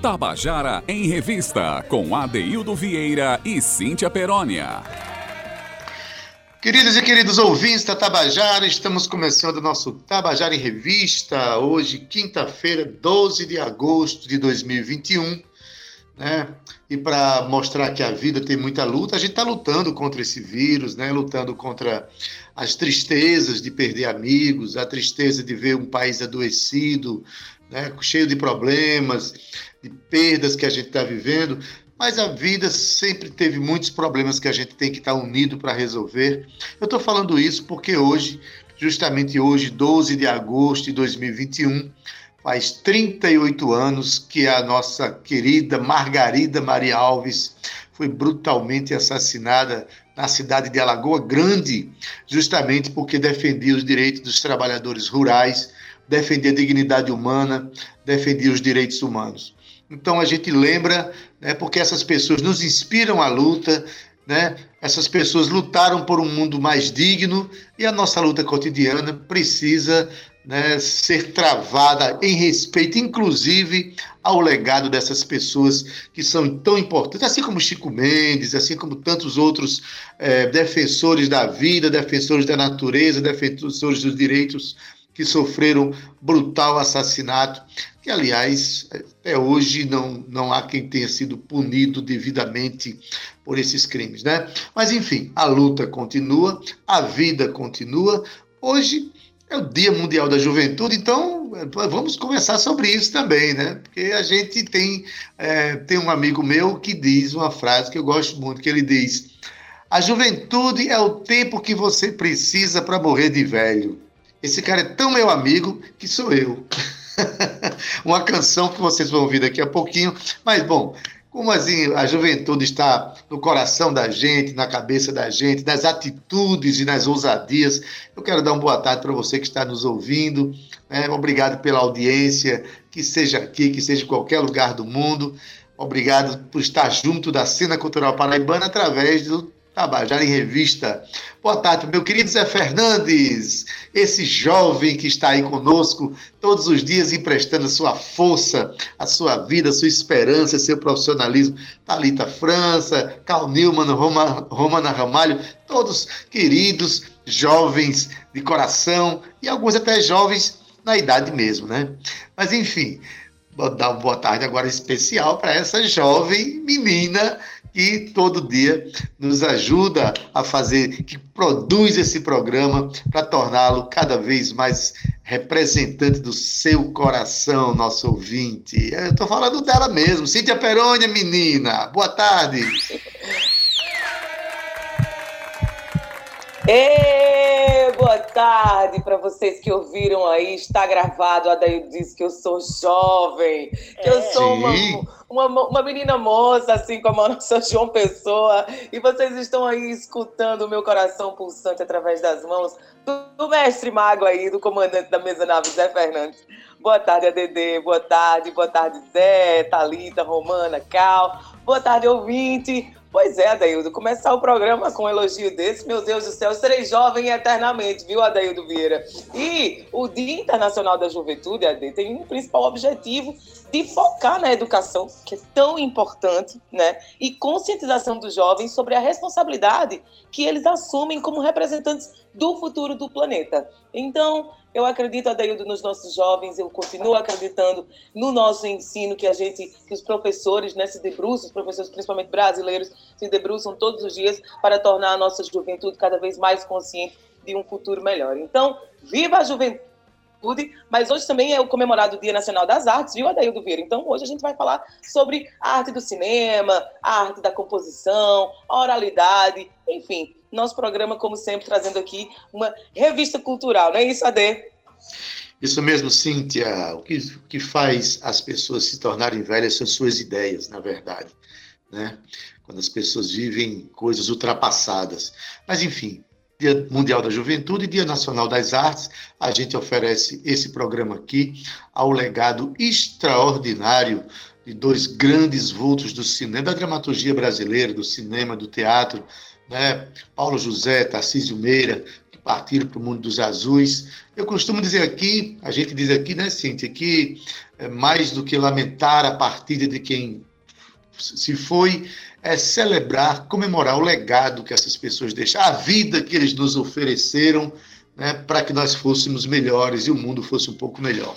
Tabajara em Revista, com Adeildo Vieira e Cíntia Perónia. Queridos e queridos ouvintes da Tabajara, estamos começando o nosso Tabajara em Revista, hoje, quinta-feira, 12 de agosto de 2021. Né? E para mostrar que a vida tem muita luta, a gente está lutando contra esse vírus, né? lutando contra as tristezas de perder amigos, a tristeza de ver um país adoecido, né? cheio de problemas, de perdas que a gente está vivendo. Mas a vida sempre teve muitos problemas que a gente tem que estar tá unido para resolver. Eu estou falando isso porque hoje, justamente hoje, 12 de agosto de 2021, faz 38 anos que a nossa querida Margarida Maria Alves foi brutalmente assassinada na cidade de Alagoa Grande, justamente porque defendia os direitos dos trabalhadores rurais, defendia a dignidade humana, defendia os direitos humanos. Então a gente lembra, né, porque essas pessoas nos inspiram à luta, né? Essas pessoas lutaram por um mundo mais digno e a nossa luta cotidiana precisa né, ser travada em respeito, inclusive, ao legado dessas pessoas que são tão importantes, assim como Chico Mendes, assim como tantos outros é, defensores da vida, defensores da natureza, defensores dos direitos que sofreram brutal assassinato, que, aliás, até hoje não, não há quem tenha sido punido devidamente por esses crimes, né? Mas, enfim, a luta continua, a vida continua. Hoje é o Dia Mundial da Juventude, então vamos conversar sobre isso também, né? Porque a gente tem, é, tem um amigo meu que diz uma frase que eu gosto muito, que ele diz: a juventude é o tempo que você precisa para morrer de velho. Esse cara é tão meu amigo que sou eu. uma canção que vocês vão ouvir daqui a pouquinho, mas bom, como assim a juventude está no coração da gente, na cabeça da gente, nas atitudes e nas ousadias. Eu quero dar uma boa tarde para você que está nos ouvindo. Né? Obrigado pela audiência, que seja aqui, que seja em qualquer lugar do mundo. Obrigado por estar junto da cena cultural paraibana através do Tabajara em Revista. Boa tarde, meu querido Zé Fernandes, esse jovem que está aí conosco todos os dias emprestando a sua força, a sua vida, a sua esperança, seu profissionalismo. Talita França, Cal Newman, Roma, Romana Ramalho, todos queridos, jovens de coração e alguns até jovens na idade mesmo, né? Mas enfim, vou dar uma boa tarde agora especial para essa jovem menina que todo dia nos ajuda a fazer, que produz esse programa para torná-lo cada vez mais representante do seu coração, nosso ouvinte. Eu estou falando dela mesmo, Cíntia Perônia, menina. Boa tarde. Ei, boa tarde para vocês que ouviram aí. Está gravado. A Daí disse que eu sou jovem, que é. eu sou uma, uma, uma, menina moça, assim como a nossa João Pessoa. E vocês estão aí escutando o meu coração pulsante através das mãos do, do mestre mago aí, do comandante da mesa nave, Zé Fernandes. Boa tarde, ADD. Boa tarde, boa tarde, Zé, Talita, Romana, Cal. Boa tarde, ouvinte. Pois é, Adaildo, começar o programa com um elogio desse, meu Deus do céu, serei jovem eternamente, viu, Adaildo Vieira? E o Dia Internacional da Juventude, AD, tem um principal objetivo de focar na educação, que é tão importante, né? E conscientização dos jovens sobre a responsabilidade que eles assumem como representantes do futuro do planeta. Então, eu acredito, Adaildo, nos nossos jovens, eu continuo acreditando no nosso ensino, que a gente, que os professores né, se debruçam, os professores principalmente brasileiros, se debruçam todos os dias para tornar a nossa juventude cada vez mais consciente de um futuro melhor. Então, viva a juventude! mas hoje também é o comemorado Dia Nacional das Artes, viu, Adaildo Vieira? Então, hoje a gente vai falar sobre a arte do cinema, a arte da composição, a oralidade, enfim, nosso programa, como sempre, trazendo aqui uma revista cultural, não é isso, Ade? Isso mesmo, Cíntia. O que, o que faz as pessoas se tornarem velhas são suas ideias, na verdade. Né? Quando as pessoas vivem coisas ultrapassadas. Mas, enfim, Dia Mundial da Juventude e Dia Nacional das Artes, a gente oferece esse programa aqui ao legado extraordinário de dois grandes vultos do cinema, da dramaturgia brasileira, do cinema, do teatro, né? Paulo José, Tarcísio Meira, que partiram para o mundo dos azuis. Eu costumo dizer aqui, a gente diz aqui, né, Cíntia, que é mais do que lamentar a partida de quem se foi, é celebrar, comemorar o legado que essas pessoas deixaram, a vida que eles nos ofereceram, né, para que nós fôssemos melhores e o mundo fosse um pouco melhor.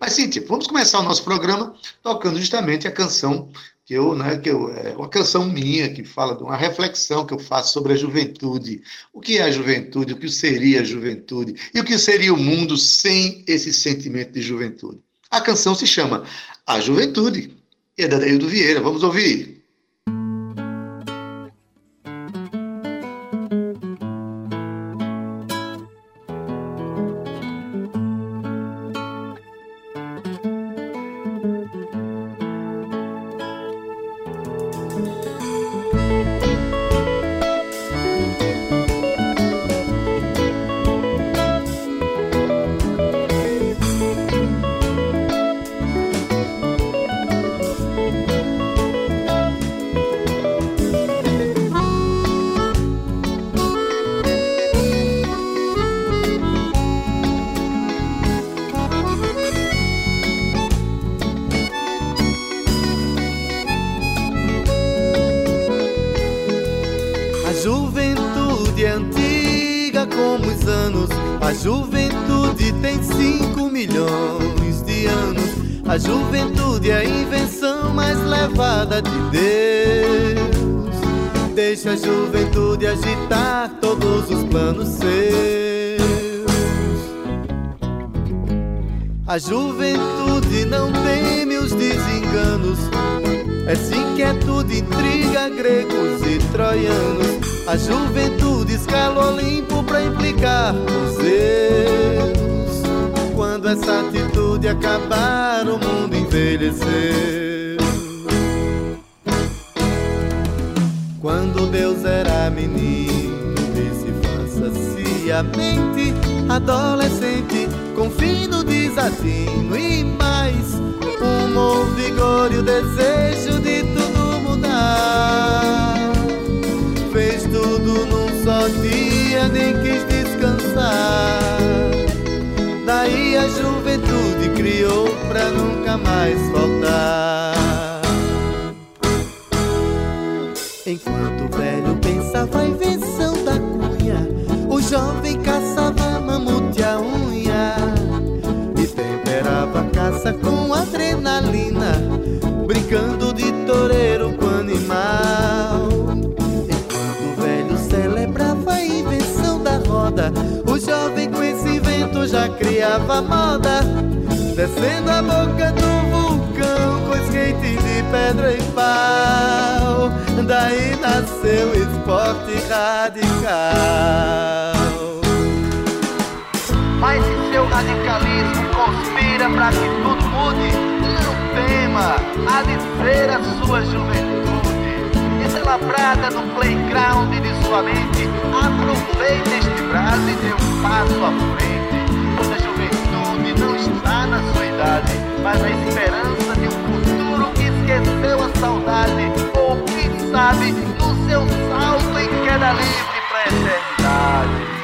Mas, Cíntia, vamos começar o nosso programa tocando justamente a canção que eu, né, que eu, é uma canção minha que fala de uma reflexão que eu faço sobre a juventude. O que é a juventude? O que seria a juventude? E o que seria o mundo sem esse sentimento de juventude? A canção se chama A Juventude e é da Daildo Vieira. Vamos ouvir. Quando Deus era menino, disse faça-se a mente adolescente com fino desatino e mais humor, vigor e o desejo de tudo mudar. Fez tudo num só dia, nem quis descansar. Daí a juventude criou pra nunca mais voltar. Já criava moda, descendo a boca do vulcão com skate de pedra e pau. Daí nasceu o esporte radical. Mas se seu radicalismo conspira para que tudo mude, não tema, de ser a sua juventude. Desalabrada no playground de sua mente, aproveite este braço e dê um passo à frente. Não está na sua idade, mas na esperança de um futuro que esqueceu a saudade, ou quem sabe, no seu salto em queda livre para a eternidade.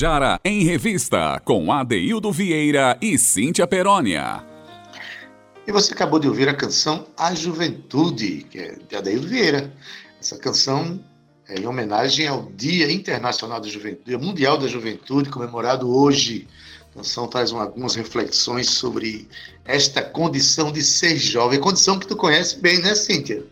Tabajara em Revista, com Adeildo Vieira e Cíntia Perónia. E você acabou de ouvir a canção A Juventude, que é de Adeildo Vieira. Essa canção é em homenagem ao Dia Internacional da Juventude, Dia Mundial da Juventude, comemorado hoje. A canção traz algumas reflexões sobre esta condição de ser jovem, condição que tu conhece bem, né, Cíntia?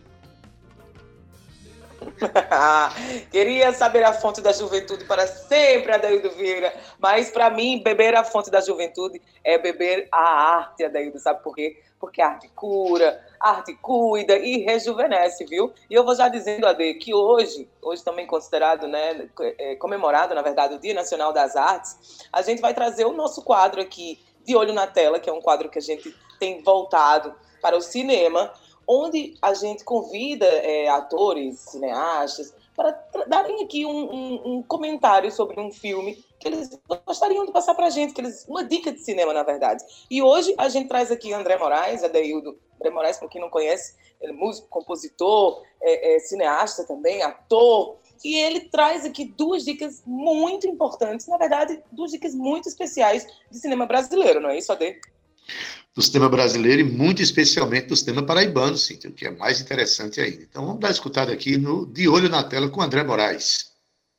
Queria saber a fonte da juventude para sempre, Adaildo Vieira. Mas para mim, beber a fonte da juventude é beber a arte, Adaildo. Sabe por quê? Porque a arte cura, a arte cuida e rejuvenesce, viu? E eu vou já dizendo, Ade, que hoje, hoje também considerado, né, é, comemorado, na verdade, o Dia Nacional das Artes, a gente vai trazer o nosso quadro aqui, De Olho na Tela, que é um quadro que a gente tem voltado para o cinema, onde a gente convida é, atores, cineastas, para darem aqui um, um, um, comentário sobre um filme que eles gostariam de passar para a gente, que eles, uma dica de cinema, na verdade. E hoje a gente traz aqui André Moraes, Adeildo. André Moraes, para quem não conhece, ele é músico, compositor, é, é, cineasta também, ator. E ele traz aqui duas dicas muito importantes, na verdade, duas dicas muito especiais de cinema brasileiro, não é isso, Ade? Do sistema brasileiro e muito especialmente do sistema paraibano, sim, o que é mais interessante ainda. Então vamos dar escutada aqui no De Olho na Tela com André Moraes.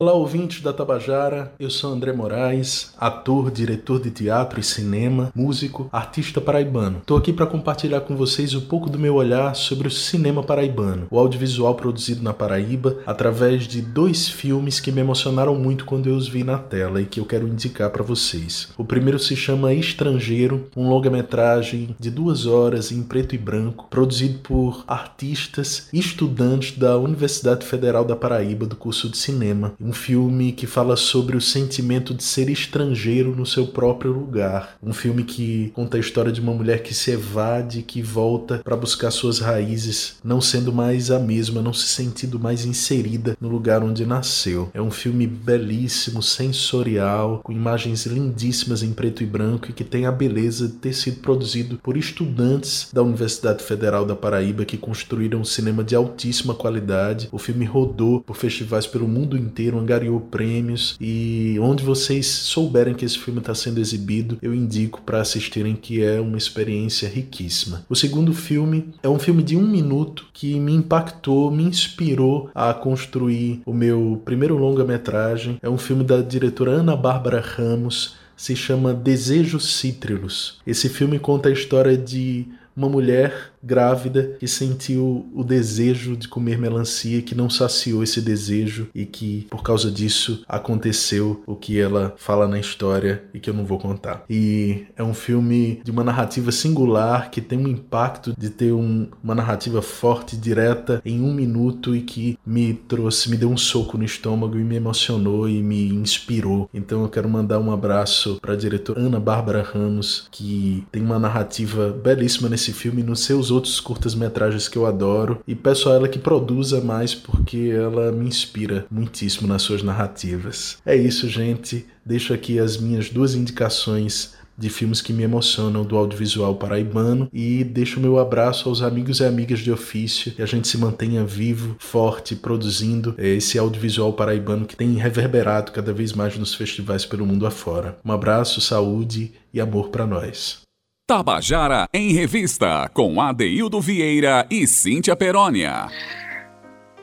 Olá, ouvintes da Tabajara. Eu sou André Moraes, ator, diretor de teatro e cinema, músico, artista paraibano. Estou aqui para compartilhar com vocês um pouco do meu olhar sobre o cinema paraibano, o audiovisual produzido na Paraíba, através de dois filmes que me emocionaram muito quando eu os vi na tela e que eu quero indicar para vocês. O primeiro se chama Estrangeiro, um longa-metragem de duas horas em preto e branco, produzido por artistas e estudantes da Universidade Federal da Paraíba do curso de cinema um filme que fala sobre o sentimento de ser estrangeiro no seu próprio lugar. Um filme que conta a história de uma mulher que se evade, que volta para buscar suas raízes, não sendo mais a mesma, não se sentindo mais inserida no lugar onde nasceu. É um filme belíssimo, sensorial, com imagens lindíssimas em preto e branco e que tem a beleza de ter sido produzido por estudantes da Universidade Federal da Paraíba que construíram um cinema de altíssima qualidade. O filme rodou por festivais pelo mundo inteiro angariou prêmios e onde vocês souberem que esse filme está sendo exibido, eu indico para assistirem que é uma experiência riquíssima. O segundo filme é um filme de um minuto que me impactou, me inspirou a construir o meu primeiro longa-metragem. É um filme da diretora Ana Bárbara Ramos, se chama Desejos Cítrilos. Esse filme conta a história de uma mulher grávida que sentiu o desejo de comer melancia, que não saciou esse desejo e que por causa disso aconteceu o que ela fala na história e que eu não vou contar. E é um filme de uma narrativa singular que tem um impacto de ter um, uma narrativa forte, direta, em um minuto e que me trouxe, me deu um soco no estômago e me emocionou e me inspirou. Então eu quero mandar um abraço para a diretora Ana Bárbara Ramos, que tem uma narrativa belíssima nesse filme nos seus outros curtas-metragens que eu adoro e peço a ela que produza mais porque ela me inspira muitíssimo nas suas narrativas. É isso, gente. Deixo aqui as minhas duas indicações de filmes que me emocionam do audiovisual paraibano e deixo meu abraço aos amigos e amigas de ofício que a gente se mantenha vivo, forte, produzindo esse audiovisual paraibano que tem reverberado cada vez mais nos festivais pelo mundo afora. Um abraço, saúde e amor para nós. Tabajara em Revista, com Adeildo Vieira e Cíntia Perónia.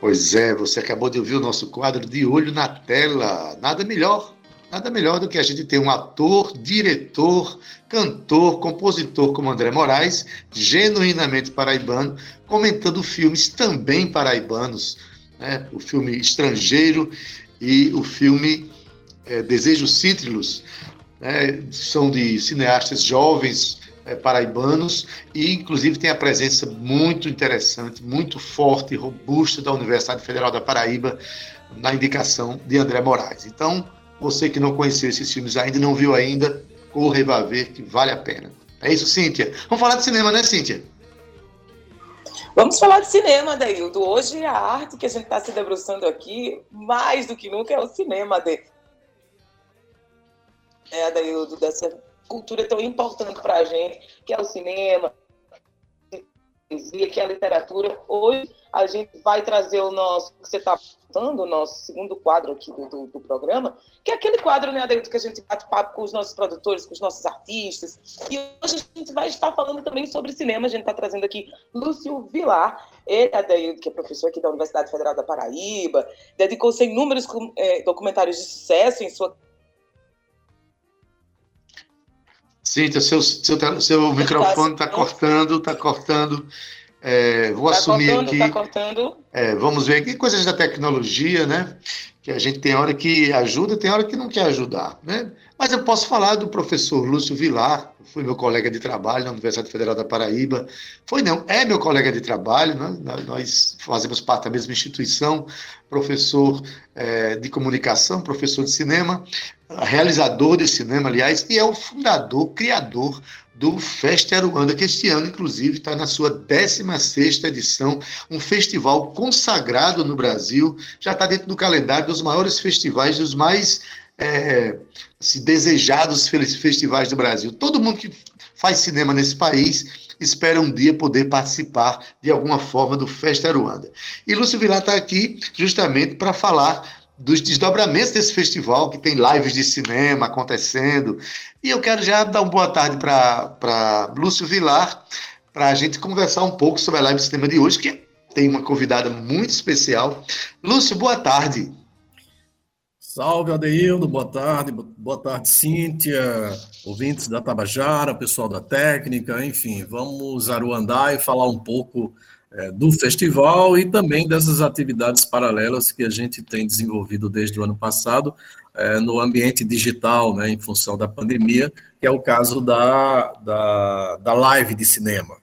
Pois é, você acabou de ouvir o nosso quadro de olho na tela. Nada melhor, nada melhor do que a gente ter um ator, diretor, cantor, compositor como André Moraes, genuinamente paraibano, comentando filmes também paraibanos. Né? O filme Estrangeiro e o filme é, Desejos Cítrilos. Né? São de cineastas jovens é, paraibanos e, inclusive, tem a presença muito interessante, muito forte e robusta da Universidade Federal da Paraíba na indicação de André Moraes. Então, você que não conheceu esses filmes ainda, não viu ainda, corra e ver que vale a pena. É isso, Cíntia? Vamos falar de cinema, né, Cíntia? Vamos falar de cinema, Daildo. Hoje a arte que a gente está se debruçando aqui, mais do que nunca, é o cinema, de... É, Daildo, dessa cultura tão importante para a gente, que é o cinema, que é a literatura. Hoje a gente vai trazer o nosso, que você está o nosso segundo quadro aqui do, do, do, programa, que é aquele quadro, né, Adeildo, que a gente bate papo com os nossos produtores, com os nossos artistas. E hoje a gente vai estar falando também sobre cinema. A gente está trazendo aqui Lúcio Vilar, ele, Adeildo, que é professor aqui da Universidade Federal da Paraíba, dedicou-se a inúmeros é, documentários de sucesso em sua Cíntia, seu, seu, seu microfone está cortando, está cortando. É, vou tá assumir cortando, aqui. Tá cortando. É, vamos ver aqui coisas da tecnologia, né? Que a gente tem hora que ajuda, tem hora que não quer ajudar, né? Mas eu posso falar do professor Lúcio Vilar, foi meu colega de trabalho na Universidade Federal da Paraíba. Foi não, é meu colega de trabalho, né? nós fazemos parte da mesma instituição, professor é, de comunicação, professor de cinema, realizador de cinema, aliás, e é o fundador, criador do Festa Aruanda, que este ano, inclusive, está na sua 16 edição, um festival consagrado no Brasil, já está dentro do calendário dos maiores festivais, dos mais é, assim, desejados festivais do Brasil. Todo mundo que faz cinema nesse país espera um dia poder participar de alguma forma do Festa Aruanda. E Lúcio Vilar está aqui justamente para falar dos desdobramentos desse festival, que tem lives de cinema acontecendo. E eu quero já dar uma boa tarde para Lúcio Vilar, para a gente conversar um pouco sobre a live de cinema de hoje, que tem uma convidada muito especial. Lúcio, boa tarde. Salve, Adeildo, boa tarde, boa tarde, Cíntia, ouvintes da Tabajara, pessoal da técnica, enfim, vamos aruandar e falar um pouco é, do festival e também dessas atividades paralelas que a gente tem desenvolvido desde o ano passado é, no ambiente digital, né, em função da pandemia, que é o caso da, da, da live de cinema.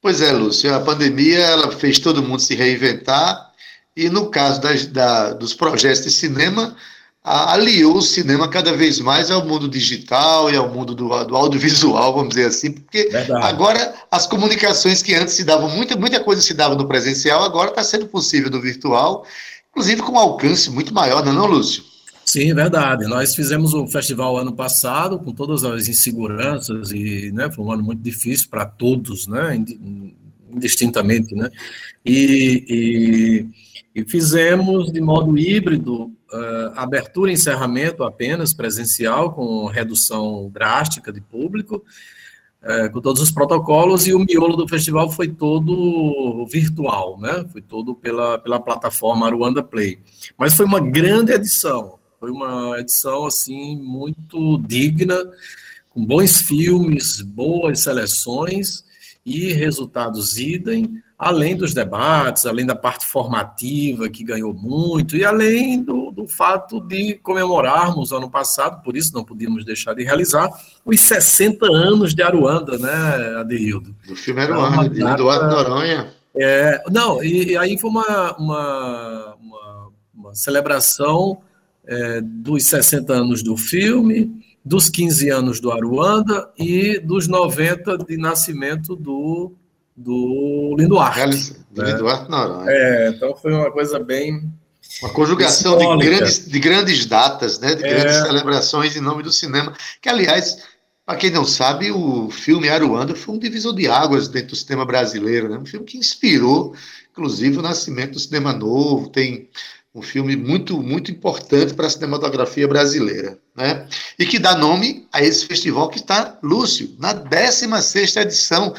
Pois é, Lúcio, a pandemia ela fez todo mundo se reinventar e no caso das, da, dos projetos de cinema, aliou o cinema cada vez mais ao mundo digital e ao mundo do, do audiovisual, vamos dizer assim, porque Verdade. agora as comunicações que antes se davam, muita, muita coisa se dava no presencial, agora está sendo possível no virtual, inclusive com um alcance muito maior, não é não, Lúcio? Sim, verdade. Nós fizemos o festival ano passado com todas as inseguranças e né, foi um ano muito difícil para todos, né, indistintamente, né, e, e, e fizemos de modo híbrido uh, abertura e encerramento apenas presencial, com redução drástica de público, uh, com todos os protocolos, e o miolo do festival foi todo virtual, né? Foi todo pela, pela plataforma Aruanda Play. Mas foi uma grande edição, foi uma edição, assim, muito digna, com bons filmes, boas seleções e resultados idem, além dos debates, além da parte formativa, que ganhou muito, e além do, do fato de comemorarmos ano passado, por isso não podíamos deixar de realizar, os 60 anos de Aruanda, né, Adeildo? Do filme Aruanda, de Eduardo Noronha. É, não, e, e, aí foi uma, uma, uma, uma celebração é, dos 60 anos do filme, dos 15 anos do Aruanda e dos 90 de nascimento do do Linduarte. Do né? Linduarte Noronha. É, então foi uma coisa bem. Uma conjugação de grandes, de grandes datas, né? de é. grandes celebrações em nome do cinema. Que, aliás, para quem não sabe, o filme Aruanda foi um divisor de águas dentro do cinema brasileiro. Né? Um filme que inspirou, inclusive, o nascimento do cinema novo. Tem um filme muito, muito importante para a cinematografia brasileira, né? E que dá nome a esse festival que está, Lúcio, na 16ª edição.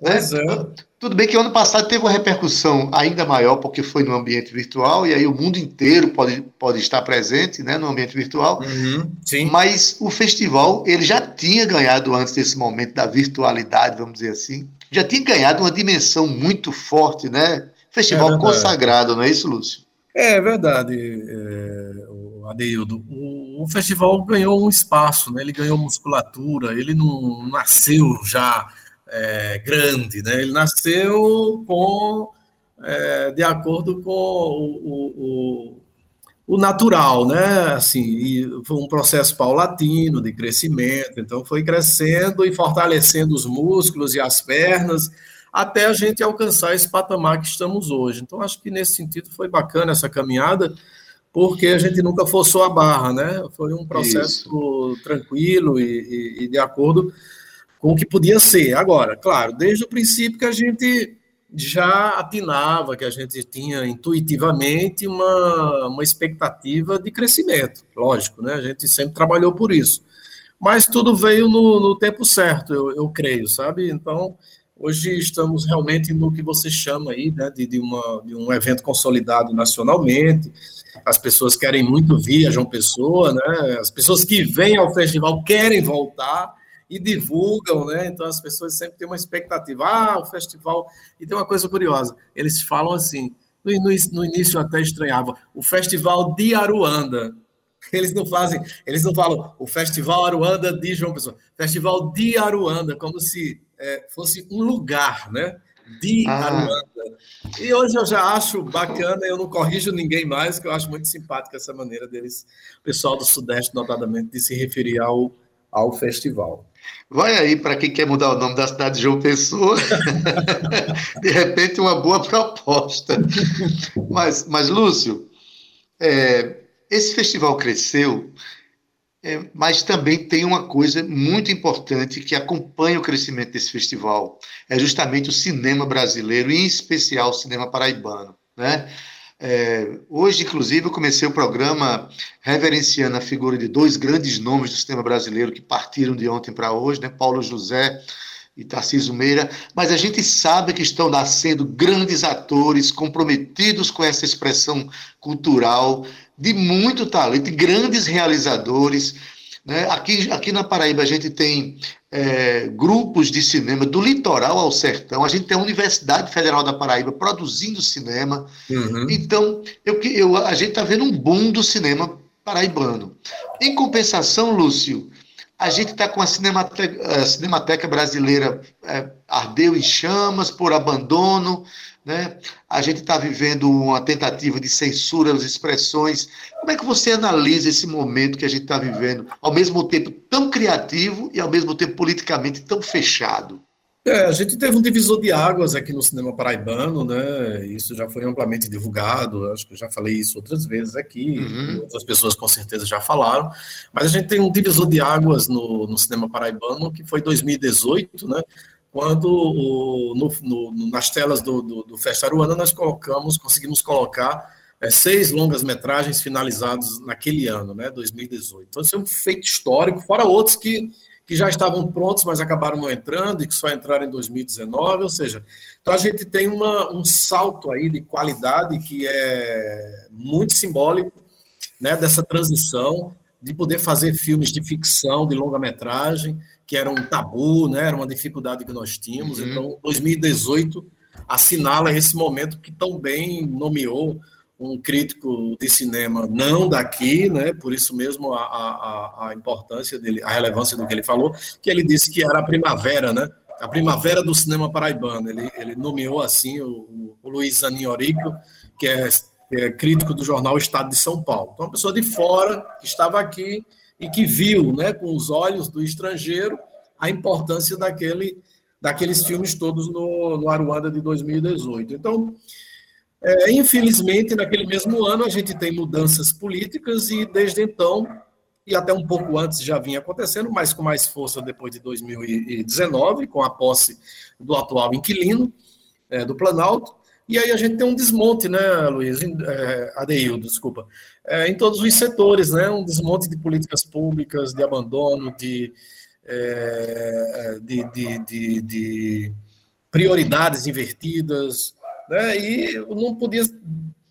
Né? É. Tudo bem que ano passado teve uma repercussão ainda maior, porque foi no ambiente virtual, e aí o mundo inteiro pode, pode estar presente né, no ambiente virtual. Uhum, mas o festival ele já tinha ganhado antes desse momento da virtualidade, vamos dizer assim, já tinha ganhado uma dimensão muito forte, né? Festival é consagrado, não é isso, Lúcio? É verdade, é, Adeildo. O, o, festival ganhou um espaço, né? ele ganhou musculatura, ele não nasceu já é, grande, né? Ele nasceu com, é, de acordo com o, o, o, natural, né? Assim, foi um processo paulatino de crescimento, então foi crescendo e fortalecendo os músculos e as pernas até a gente alcançar esse patamar que estamos hoje. Então, acho que nesse sentido foi bacana essa caminhada, porque a gente nunca forçou a barra, né? Foi um processo Isso. tranquilo e, e, e de acordo com o que podia ser. Agora, claro, desde o princípio que a gente já atinava, que a gente tinha intuitivamente uma, uma expectativa de crescimento, lógico, né? A gente sempre trabalhou por isso. Mas tudo veio no, no tempo certo, eu, eu creio, sabe? Então, hoje estamos realmente no que você chama aí, né, de, de, uma, de um evento consolidado nacionalmente. As pessoas querem muito vir a João Pessoa, né? As pessoas que vêm ao festival querem voltar e divulgam, né? Então as pessoas sempre têm uma expectativa. Ah, o festival. E tem uma coisa curiosa: eles falam assim. No, no, no início eu até estranhava, o festival de Aruanda. Eles não fazem, eles não falam o Festival Aruanda de João Pessoa, Festival de Aruanda, como se é, fosse um lugar, né? De ah. Aruanda. E hoje eu já acho bacana, eu não corrijo ninguém mais, que eu acho muito simpática essa maneira deles, o pessoal do Sudeste, notadamente, de se referir ao, ao festival. Vai aí para quem quer mudar o nome da cidade de João Pessoa. de repente, uma boa proposta. Mas, mas Lúcio, é, esse festival cresceu, é, mas também tem uma coisa muito importante que acompanha o crescimento desse festival. É justamente o cinema brasileiro, e em especial o cinema paraibano. Né? É, hoje, inclusive, eu comecei o programa reverenciando a figura de dois grandes nomes do cinema brasileiro que partiram de ontem para hoje, né? Paulo José e Tarcísio Meira, mas a gente sabe que estão nascendo grandes atores comprometidos com essa expressão cultural, de muito talento, grandes realizadores. Né? Aqui, aqui na Paraíba a gente tem é, grupos de cinema do litoral ao sertão. A gente tem a Universidade Federal da Paraíba produzindo cinema. Uhum. Então, eu, eu, a gente está vendo um boom do cinema paraibano. Em compensação, Lúcio, a gente está com a Cinemateca, a Cinemateca Brasileira é, ardeu em chamas por abandono. Né? A gente está vivendo uma tentativa de censura das expressões. Como é que você analisa esse momento que a gente está vivendo, ao mesmo tempo tão criativo e ao mesmo tempo politicamente tão fechado? É, a gente teve um divisor de águas aqui no cinema paraibano, né? Isso já foi amplamente divulgado, acho que eu já falei isso outras vezes aqui, uhum. outras pessoas com certeza já falaram, mas a gente tem um divisor de águas no, no cinema paraibano que foi 2018, né? Quando o, no, no, nas telas do, do, do Festa Aruana nós colocamos, conseguimos colocar é, seis longas-metragens finalizados naquele ano, né, 2018. Então, isso é um feito histórico, fora outros que, que já estavam prontos, mas acabaram não entrando e que só entraram em 2019, ou seja, então a gente tem uma, um salto aí de qualidade que é muito simbólico, né, dessa transição, de poder fazer filmes de ficção, de longa-metragem, que era um tabu, né? era uma dificuldade que nós tínhamos. Uhum. Então, 2018 assinala esse momento que tão bem nomeou um crítico de cinema não daqui, né? Por isso mesmo a, a, a importância dele, a relevância do que ele falou, que ele disse que era a primavera, né? A primavera do cinema paraibano. Ele, ele nomeou assim o, o Luiz Aniorico, que é, que é crítico do jornal Estado de São Paulo. Então, uma pessoa de fora que estava aqui e que viu, né, com os olhos do estrangeiro, a importância daquele, daqueles filmes todos no, no Aruanda de 2018. Então, é, infelizmente, naquele mesmo ano, a gente tem mudanças políticas e, desde então, e até um pouco antes já vinha acontecendo, mas com mais força depois de 2019, com a posse do atual inquilino é, do Planalto, e aí a gente tem um desmonte, né, Luiz, é, Adeildo, desculpa, é, em todos os setores, né, um desmonte de políticas públicas, de abandono, de, é, de, de, de, de, prioridades invertidas, né, e não podia,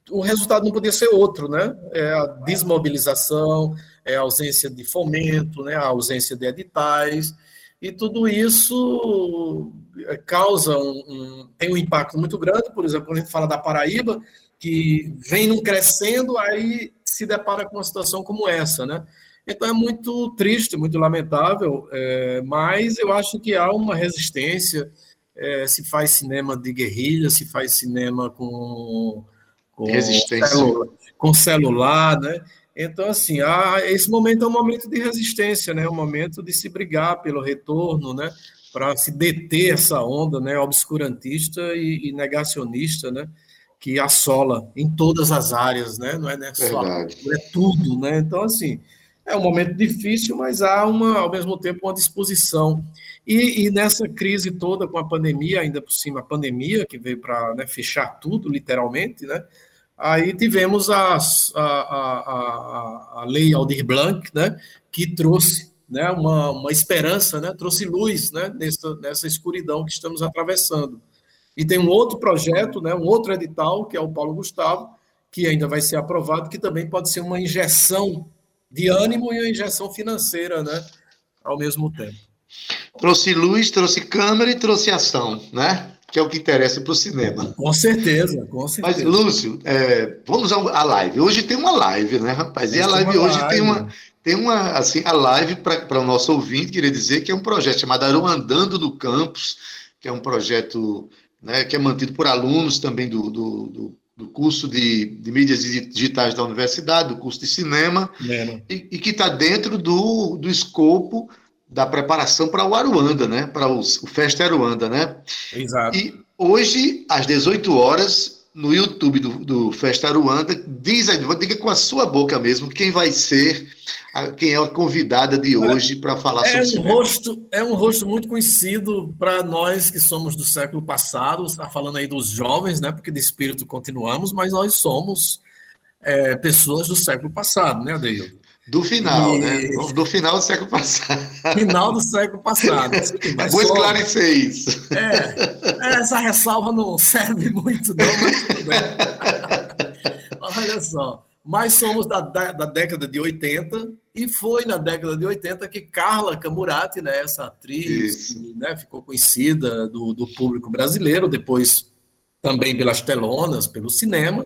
o resultado não podia ser outro, né, é a desmobilização, é a ausência de fomento, né, a ausência de editais, e tudo isso é, causa um, um, tem um impacto muito grande, por exemplo, quando a gente fala da Paraíba, que vem num crescendo, aí se depara com uma situação como essa, né? Então é muito triste, muito lamentável, é, mas eu acho que há uma resistência, é, se faz cinema de guerrilha, se faz cinema com, com, resistência. Celular, com celular, né? Então, assim, há, esse momento é um momento de resistência, né? É um momento de se brigar pelo retorno, né? Para se deter essa onda, né? Obscurantista e, e, negacionista, né? Que assola em todas as áreas, né? Não é, né? Só, é tudo, né? Então, assim, É um momento difícil, mas há uma, ao mesmo tempo uma disposição. E, e nessa crise toda com a pandemia, ainda por cima a pandemia que veio para né, fechar tudo, literalmente, né? Aí tivemos a, a, a, a, lei Aldir Blanc, né, que trouxe né, uma, uma esperança, né, trouxe luz né, nessa, nessa escuridão que estamos atravessando. E tem um outro projeto, né, um outro edital, que é o Paulo Gustavo, que ainda vai ser aprovado, que também pode ser uma injeção de ânimo e uma injeção financeira né, ao mesmo tempo. Trouxe luz, trouxe câmera e trouxe ação, né? que é o que interessa para o cinema. Com certeza, com certeza. Mas, Lúcio, é, vamos à live. Hoje tem uma live, né, rapaz? E a live hoje live. tem uma, tem uma, assim, a live para o nosso ouvinte, queria dizer que é um projeto chamado Andando no Campus, que é um projeto né, que é mantido por alunos também do, do, do, do curso de, de, mídias digitais da universidade, do curso de cinema, é, e, e, que está dentro do, do escopo da preparação para o Aruanda, né? Para o, o Festa Aruanda, né? Exato. E hoje, às 18 horas, no YouTube do, do Festa Aruanda, diz aí, diga com a sua boca mesmo quem vai ser, a, quem é a convidada de hoje para falar é sobre um rosto É um rosto muito conhecido para nós que somos do século passado, está falando aí dos jovens, né? Porque de espírito continuamos, mas nós somos é, pessoas do século passado, né, Adeildo? Do final, e... né? Do final do século passado. Final do século passado. Vou esclarecer isso. É, essa ressalva não serve muito, não, mas Olha só. Mas somos da, da, década de 80, e foi na década de 80 que Carla Camurati, né, essa atriz, que, né, ficou conhecida do, do público brasileiro, depois também pelas telonas, pelo cinema,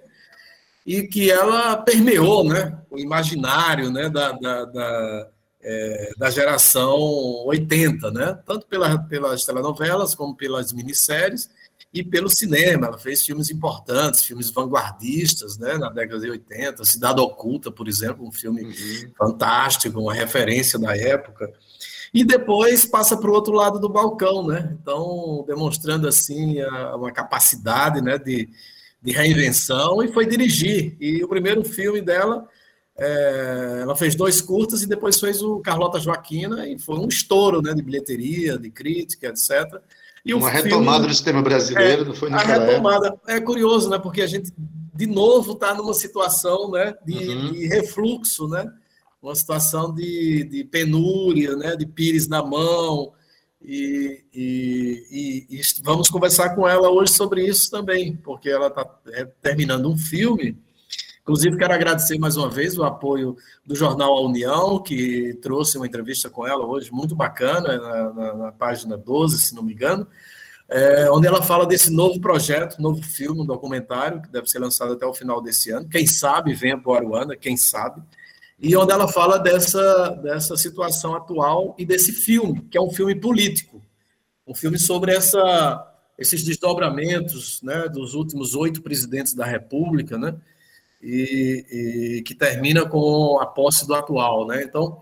e que ela permeou né, o imaginário né, da, da, da, é, da geração 80, né, tanto pela, pelas telenovelas como pelas minisséries e pelo cinema. Ela fez filmes importantes, filmes vanguardistas né, na década de 80, Cidade Oculta, por exemplo, um filme uhum. fantástico, uma referência da época. E depois passa para o outro lado do balcão, né? Então, demonstrando assim a, uma capacidade né, de, de reinvenção e foi dirigir. E o primeiro filme dela, é, ela fez dois curtas e depois fez o Carlota Joaquina e foi um estouro né, de bilheteria, de crítica, etc. E Uma filme, retomada do sistema brasileiro, é, não foi A retomada. Época. É curioso, né? Porque a gente, de novo, está numa situação né, de, uhum. de, refluxo, né? Uma situação de, de penúria, né? De pires na mão, e, e, e, e, vamos conversar com ela hoje sobre isso também, porque ela está é, terminando um filme. Inclusive, quero agradecer mais uma vez o apoio do jornal A União, que trouxe uma entrevista com ela hoje, muito bacana, na, na, na página 12, se não me engano, é, onde ela fala desse novo projeto, novo filme, um documentário, que deve ser lançado até o final desse ano. Quem sabe venha para o Aruana, quem sabe e onde ela fala dessa, dessa situação atual e desse filme, que é um filme político, um filme sobre essa, esses desdobramentos né, dos últimos oito presidentes da República, né, e, e, que termina com a posse do atual. Né? Então,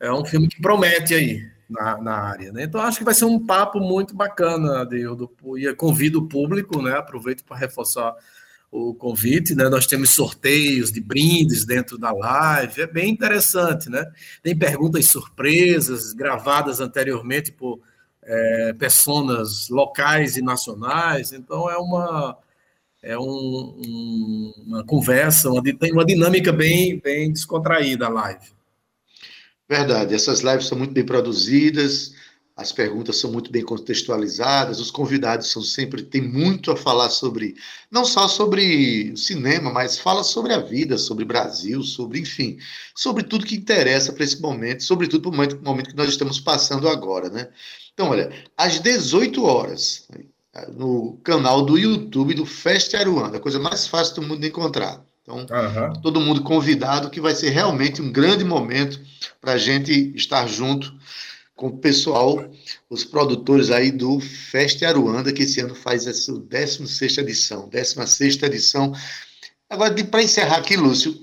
é um filme que promete aí na, na área. Né? Então, acho que vai ser um papo muito bacana, Deildo, e convido o público, né, aproveito para reforçar o convite, né? Nós temos sorteios de brindes dentro da live, é bem interessante, né? Tem perguntas surpresas gravadas anteriormente por é, pessoas locais e nacionais, então é uma é um, um, uma conversa, uma, tem uma dinâmica bem, bem descontraída a live. Verdade, essas lives são muito bem produzidas, as perguntas são muito bem contextualizadas, os convidados são sempre têm muito a falar sobre não só sobre cinema, mas fala sobre a vida, sobre Brasil, sobre enfim, sobre tudo que interessa para esse momento, sobretudo para o momento, momento que nós estamos passando agora, né? Então, olha, às 18 horas, no canal do YouTube do Festa Aruanda, a coisa mais fácil do mundo de encontrar. Então, uhum. todo mundo convidado, que vai ser realmente um grande momento para a gente estar junto com o pessoal, os produtores aí do Festa Aruanda, que esse ano faz a sua 16 edição, 16 edição. Agora, para encerrar aqui, Lúcio,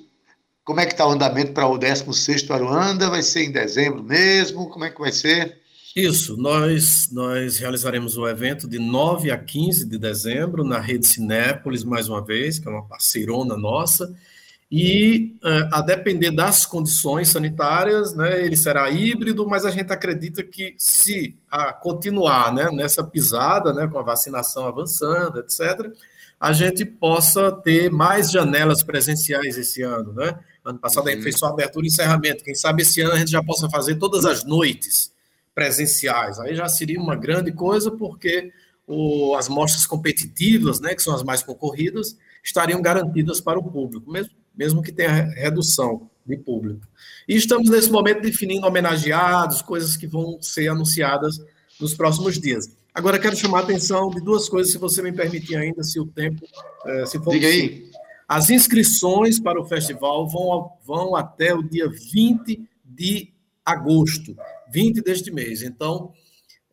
como é que está o andamento para o 16 Aruanda? Vai ser em dezembro mesmo? Como é que vai ser? Isso, nós, nós realizaremos o evento de 9 a 15 de dezembro na Rede Cinépolis, mais uma vez, que é uma parceirona nossa, e uh, a depender das condições sanitárias, né, ele será híbrido, mas a gente acredita que se a continuar né, nessa pisada, né, com a vacinação avançando, etc., a gente possa ter mais janelas presenciais esse ano, né? Ano passado uhum. a gente fez só abertura e encerramento. Quem sabe esse ano a gente já possa fazer todas as noites presenciais. Aí já seria uma grande coisa, porque o, as mostras competitivas, né, que são as mais concorridas, estariam garantidas para o público, mesmo, mesmo que tenha redução de público. E estamos nesse momento definindo homenageados, coisas que vão ser anunciadas nos próximos dias. Agora, quero chamar a atenção de duas coisas, se você me permitir ainda, se o tempo, eh, se for Diga possível. aí. As inscrições para o festival vão, vão até o dia 20 de agosto, 20 deste mês. Então,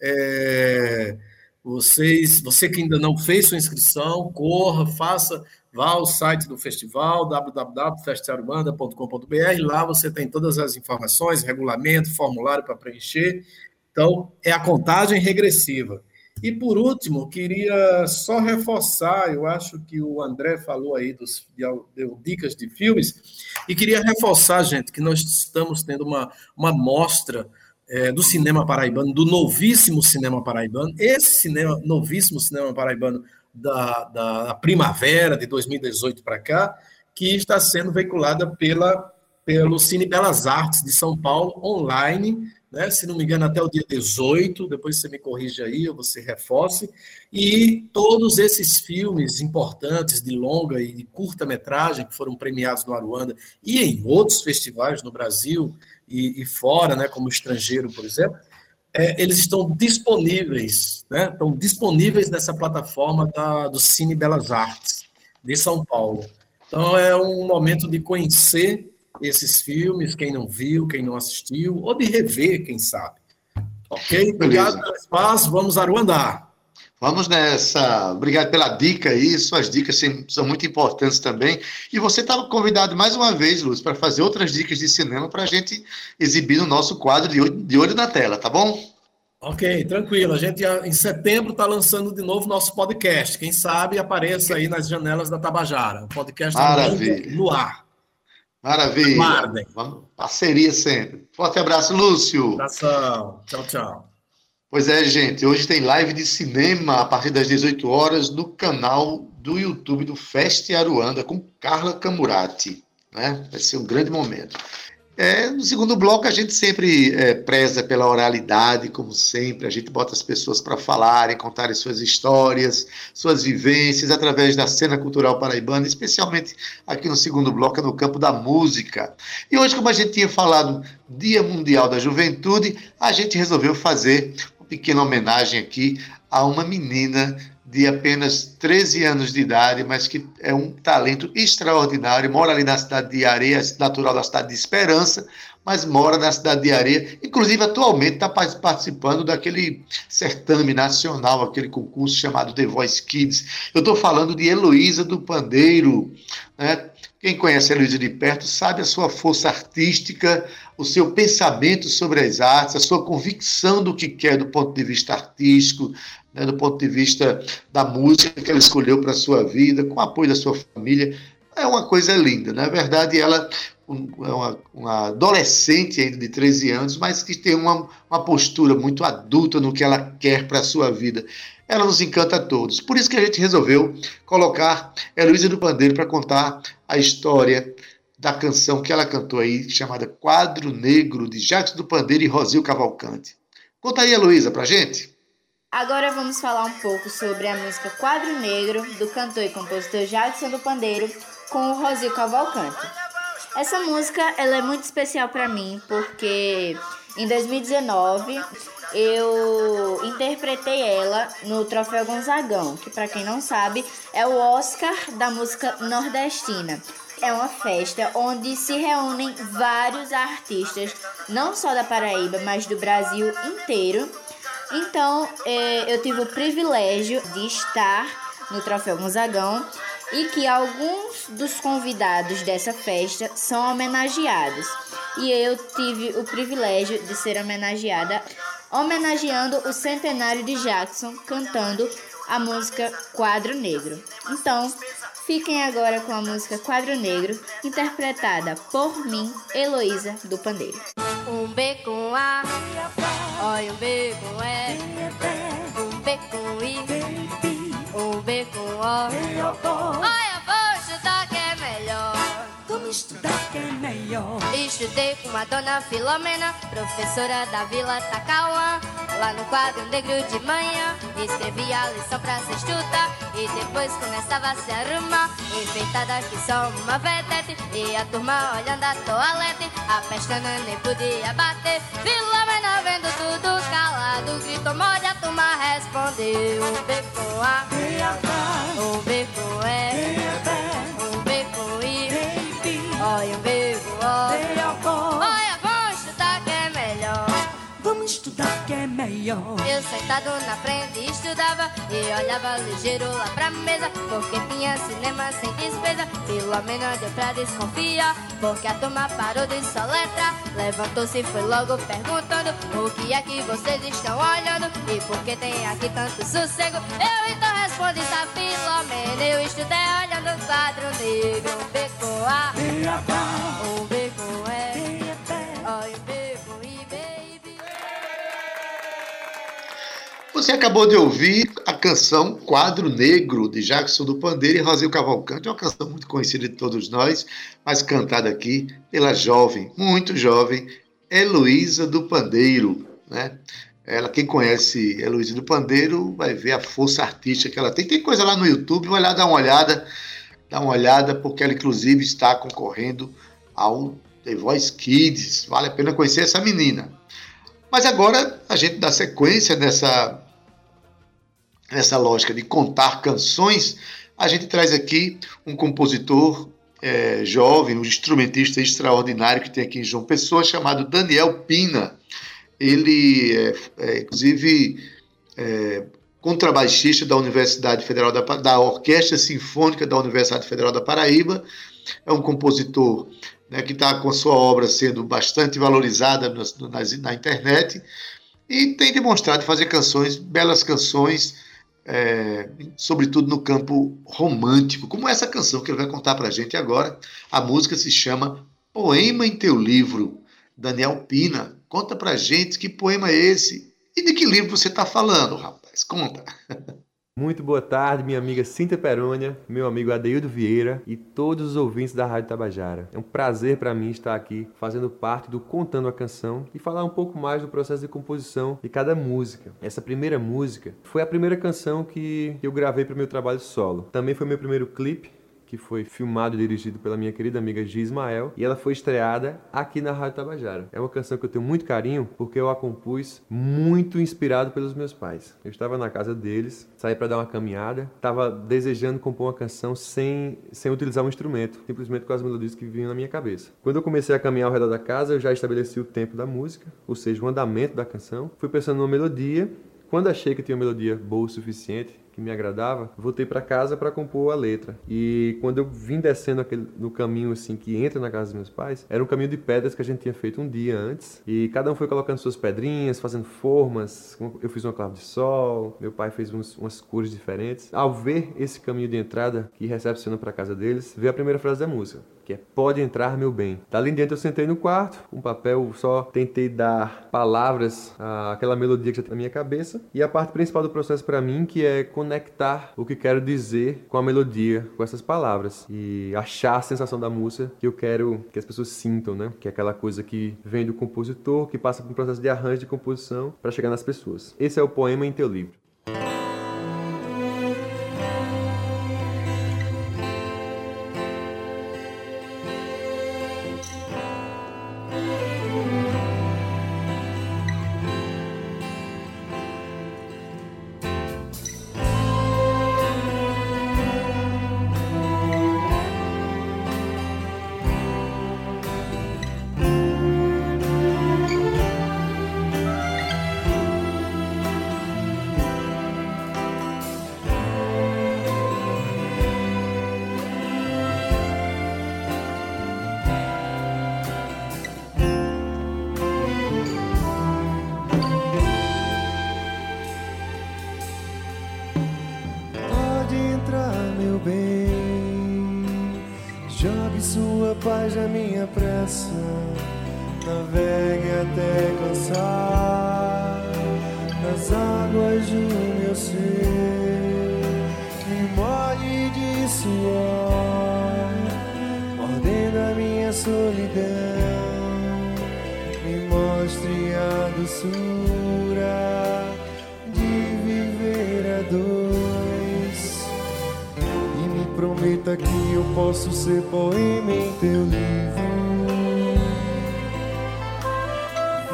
é, vocês, você que ainda não fez sua inscrição, corra, faça, vá ao site do festival, www.festivalbanda.com.br, lá você tem todas as informações, regulamento, formulário para preencher. Então, é a contagem regressiva. E por último, queria só reforçar, eu acho que o André falou aí dos deu dicas de filmes, e queria reforçar, gente, que nós estamos tendo uma, uma mostra é, do cinema paraibano, do novíssimo cinema paraibano, esse cinema, novíssimo cinema paraibano da, da primavera de 2018 para cá, que está sendo veiculada pela, pelo Cine Belas Artes de São Paulo, online, né? se não me engano, até o dia 18, depois você me corrige aí, ou você reforce, e todos esses filmes importantes de longa e de curta-metragem que foram premiados no Aruanda e em outros festivais no Brasil e, e fora, né, como estrangeiro, por exemplo, é, eles estão disponíveis, né, estão disponíveis nessa plataforma da, do Cine Belas Artes de São Paulo. Então é um momento de conhecer esses filmes, quem não viu, quem não assistiu, ou de rever, quem sabe. Ok? Obrigado pelo espaço, vamos Aruandá. Vamos nessa. Obrigado pela dica aí. Suas dicas são muito importantes também. E você estava convidado mais uma vez, Luz, para fazer outras dicas de cinema para a gente exibir no nosso quadro de olho, de olho na tela, tá bom? Ok, tranquilo. A gente em setembro está lançando de novo nosso podcast. Quem sabe apareça aí nas janelas da Tabajara. O podcast Maravilha. no ar. Maravilha. Vamos, parceria sempre. Forte abraço, Lúcio. Abração. Tchau, tchau. Pois é, gente. Hoje tem live de cinema a partir das 18 horas no canal do YouTube do Feste Aruanda com Carla Camurati. Né? Vai ser um grande momento. É, no segundo bloco, a gente sempre é, preza pela oralidade, como sempre. A gente bota as pessoas para falarem, contarem suas histórias, suas vivências, através da cena cultural paraibana, especialmente aqui no segundo bloco, no campo da música. E hoje, como a gente tinha falado, Dia Mundial da Juventude, a gente resolveu fazer pequena homenagem aqui a uma menina de apenas 13 anos de idade, mas que é um talento extraordinário, mora ali na cidade de Areia, natural da cidade de Esperança, mas mora na cidade de Areia, inclusive atualmente está participando daquele certame nacional, aquele concurso chamado The Voice Kids. Eu estou falando de Heloísa do Pandeiro, né? Quem conhece a Heloísa de perto sabe a sua força artística, o seu pensamento sobre as artes, a sua convicção do que quer do ponto de vista artístico, né, do ponto de vista da música que ela escolheu para a sua vida, com o apoio da sua família. É uma coisa linda. Na verdade, ela é uma, uma, adolescente ainda de 13 anos, mas que tem uma, uma postura muito adulta no que ela quer para a sua vida. Ela nos encanta a todos. Por isso que a gente resolveu colocar Heloísa do Pandeiro para contar a história da canção que ela cantou aí, chamada Quadro Negro, de Jacques do Pandeiro e Rosil Cavalcante. Conta aí, Heloísa, para gente. Agora vamos falar um pouco sobre a música Quadro Negro, do cantor e compositor Jackson do Pandeiro, com o Rosil Cavalcante. Essa música ela é muito especial para mim, porque em 2019 eu interpretei ela no Troféu Gonzagão, que para quem não sabe é o Oscar da música nordestina. É uma festa onde se reúnem vários artistas, não só da Paraíba, mas do Brasil inteiro então, é, eu tive o privilégio de estar no Troféu Gonzagão e que alguns dos convidados dessa festa são homenageados. E eu tive o privilégio de ser homenageada, homenageando o centenário de Jackson, cantando a música Quadro Negro. Então, Fiquem agora com a música Quadro Negro, interpretada por mim, Heloísa do Pandeiro. Um B com A, olha um B com E, um B com I, um B com O. Olha, vou estudar que é melhor. Vamos estudar que é melhor. Estudei com a dona Filomena, professora da Vila Tacauã. Lá no quadro negro de manhã, escrevia a lição pra ser estudar. E depois começava a se arrumar, enfeitada que só uma vedete. E a turma olhando a toalete, a pestana nem podia bater. Filomena vendo tudo calado, gritou mole, a turma respondeu. Um B com A, um B com que é melhor. Eu sentado na frente estudava e olhava ligeiro lá pra mesa, porque tinha cinema sem despesa. Filomena deu pra desconfiar, porque a turma parou de soletrar. Levantou-se e foi logo perguntando: O que é que vocês estão olhando? E por que tem aqui tanto sossego? Eu então respondi: Tá, Filomena, eu estudei olhando o quadro negro. Um B com A, um B Você acabou de ouvir a canção Quadro Negro, de Jackson do Pandeiro e Rosil Cavalcante, uma canção muito conhecida de todos nós, mas cantada aqui pela jovem, muito jovem, Heloísa do Pandeiro. Né? Ela, quem conhece Heloísa do Pandeiro vai ver a força artística que ela tem. Tem coisa lá no YouTube, vai lá dar uma olhada, dá uma olhada, porque ela inclusive está concorrendo ao The Voice Kids. Vale a pena conhecer essa menina. Mas agora a gente dá sequência nessa, nessa lógica de contar canções. A gente traz aqui um compositor é, jovem, um instrumentista extraordinário que tem aqui em João Pessoa, chamado Daniel Pina. Ele é, é inclusive, é, contrabaixista da Universidade Federal da, da Orquestra Sinfônica da Universidade Federal da Paraíba. É um compositor né, que está com sua obra sendo bastante valorizada na, internet e tem demonstrado fazer canções, belas canções, é, sobretudo no campo romântico, como essa canção que ele vai contar para a gente agora. A música se chama Poema em Teu Livro. Daniel Pina, conta para gente que poema é esse e de que livro você está falando, rapaz. Conta. Muito boa tarde, minha amiga Cíntia Perônia, meu amigo Adeildo Vieira e todos os ouvintes da Rádio Tabajara. É um prazer para mim estar aqui fazendo parte do Contando a Canção e falar um pouco mais do processo de composição de cada música. Essa primeira música foi a primeira canção que eu gravei para o meu trabalho solo. Também foi meu primeiro clipe que foi filmado e dirigido pela minha querida amiga Gia Ismael, e ela foi estreada aqui na Rádio Tabajara. É uma canção que eu tenho muito carinho porque eu a compus muito inspirado pelos meus pais. Eu estava na casa deles, saí para dar uma caminhada, estava desejando compor uma canção sem, sem utilizar um instrumento, simplesmente com as melodias que vinham na minha cabeça. Quando eu comecei a caminhar ao redor da casa, eu já estabeleci o tempo da música, ou seja, o andamento da canção. Fui pensando numa melodia. Quando achei que tinha uma melodia boa o suficiente, que me agradava, voltei para casa para compor a letra. E quando eu vim descendo aquele, no caminho assim que entra na casa dos meus pais, era um caminho de pedras que a gente tinha feito um dia antes. E cada um foi colocando suas pedrinhas, fazendo formas. Eu fiz uma clave de sol, meu pai fez uns, umas cores diferentes. Ao ver esse caminho de entrada que recepciona para casa deles, veio a primeira frase da música que é Pode entrar, meu bem. Dali em diante eu sentei no quarto, um papel só tentei dar palavras àquela melodia que já tem na minha cabeça. E a parte principal do processo para mim, que é conectar o que quero dizer com a melodia, com essas palavras. E achar a sensação da música que eu quero que as pessoas sintam, né? Que é aquela coisa que vem do compositor, que passa por um processo de arranjo de composição para chegar nas pessoas. Esse é o poema em teu livro. Mostre a doçura de viver a dois e me prometa que eu posso ser poema em teu livro.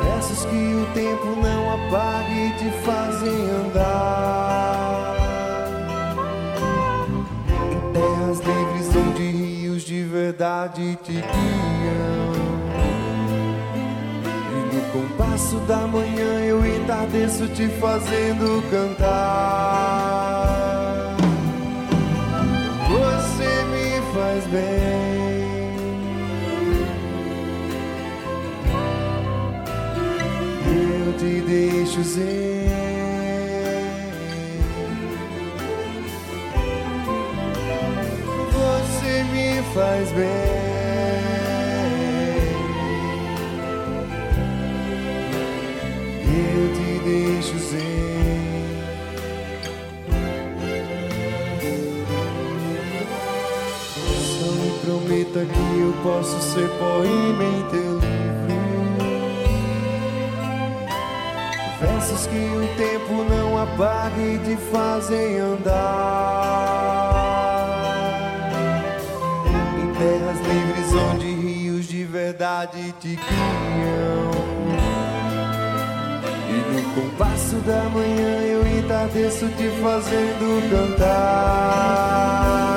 Versos que o tempo não apague e te fazem andar em terras livres onde rios de verdade te guiam. E no compasso da manhã eu entardeço te fazendo cantar. Você me faz bem. Eu te deixo ser. Você me faz bem. Prometa que eu posso ser poema em teu livro. Versos que o tempo não apaga e te fazem andar em terras livres onde rios de verdade te guiam. E no compasso da manhã eu entardeço te fazendo cantar.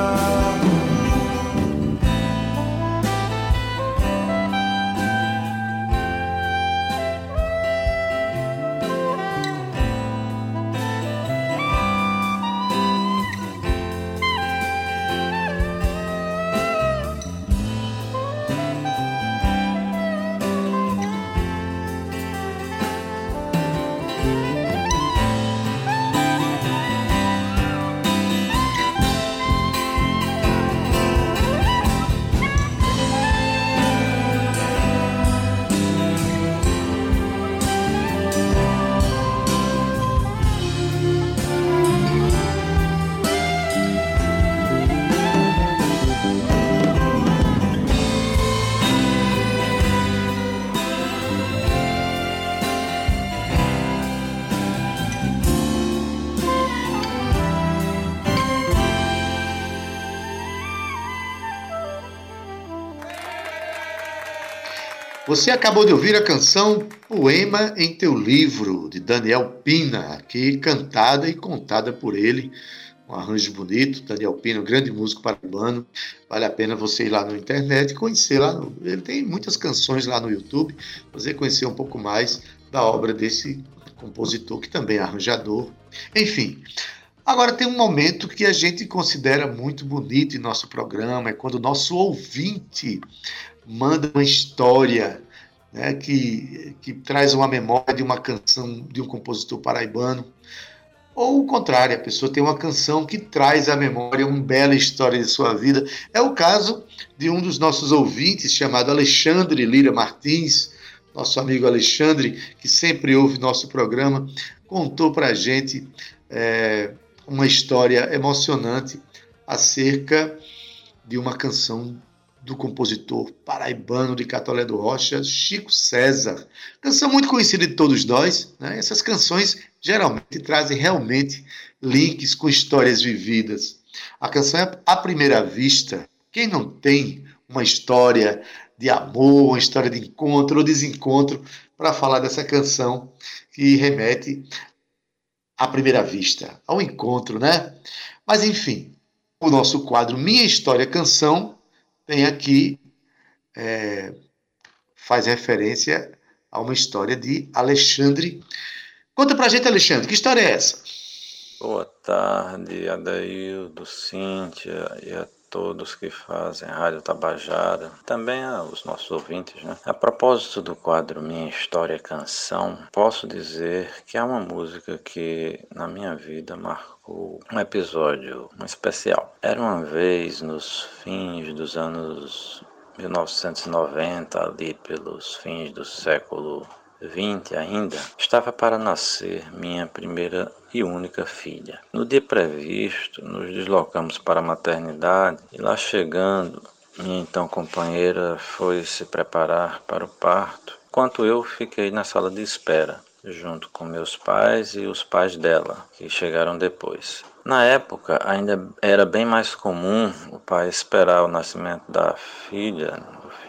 Você acabou de ouvir a canção Poema em Teu Livro, de Daniel Pina, aqui cantada e contada por ele. Um arranjo bonito, Daniel Pina, um grande músico paraibano. Vale a pena você ir lá na internet e conhecer lá. No, ele tem muitas canções lá no YouTube, você conhecer um pouco mais da obra desse compositor, que também é arranjador. Enfim, Agora tem um momento que a gente considera muito bonito em nosso programa, é quando o nosso ouvinte manda uma história né, que, que traz uma memória de uma canção de um compositor paraibano. Ou o contrário, a pessoa tem uma canção que traz à memória uma bela história de sua vida. É o caso de um dos nossos ouvintes, chamado Alexandre Lira Martins, nosso amigo Alexandre, que sempre ouve nosso programa, contou para a gente é, uma história emocionante acerca de uma canção do compositor paraibano de Catolé do Rocha, Chico César. Canção muito conhecida de todos nós. Né? Essas canções geralmente trazem realmente links com histórias vividas. A canção é À Primeira Vista. Quem não tem uma história de amor, uma história de encontro ou desencontro para falar dessa canção que remete à primeira vista, ao encontro, né? Mas enfim, o nosso quadro Minha História Canção tem aqui, é, faz referência a uma história de Alexandre. Conta pra gente, Alexandre, que história é essa? Boa tarde, Adaildo, Cíntia e a todos que fazem a Rádio Tabajara, também aos nossos ouvintes. Né? A propósito do quadro Minha História Canção, posso dizer que é uma música que na minha vida marcou um episódio especial. Era uma vez nos fins dos anos 1990, ali pelos fins do século 20 ainda, estava para nascer minha primeira e única filha. No dia previsto, nos deslocamos para a maternidade e lá chegando, minha então companheira foi se preparar para o parto, enquanto eu fiquei na sala de espera, junto com meus pais e os pais dela, que chegaram depois. Na época, ainda era bem mais comum o pai esperar o nascimento da filha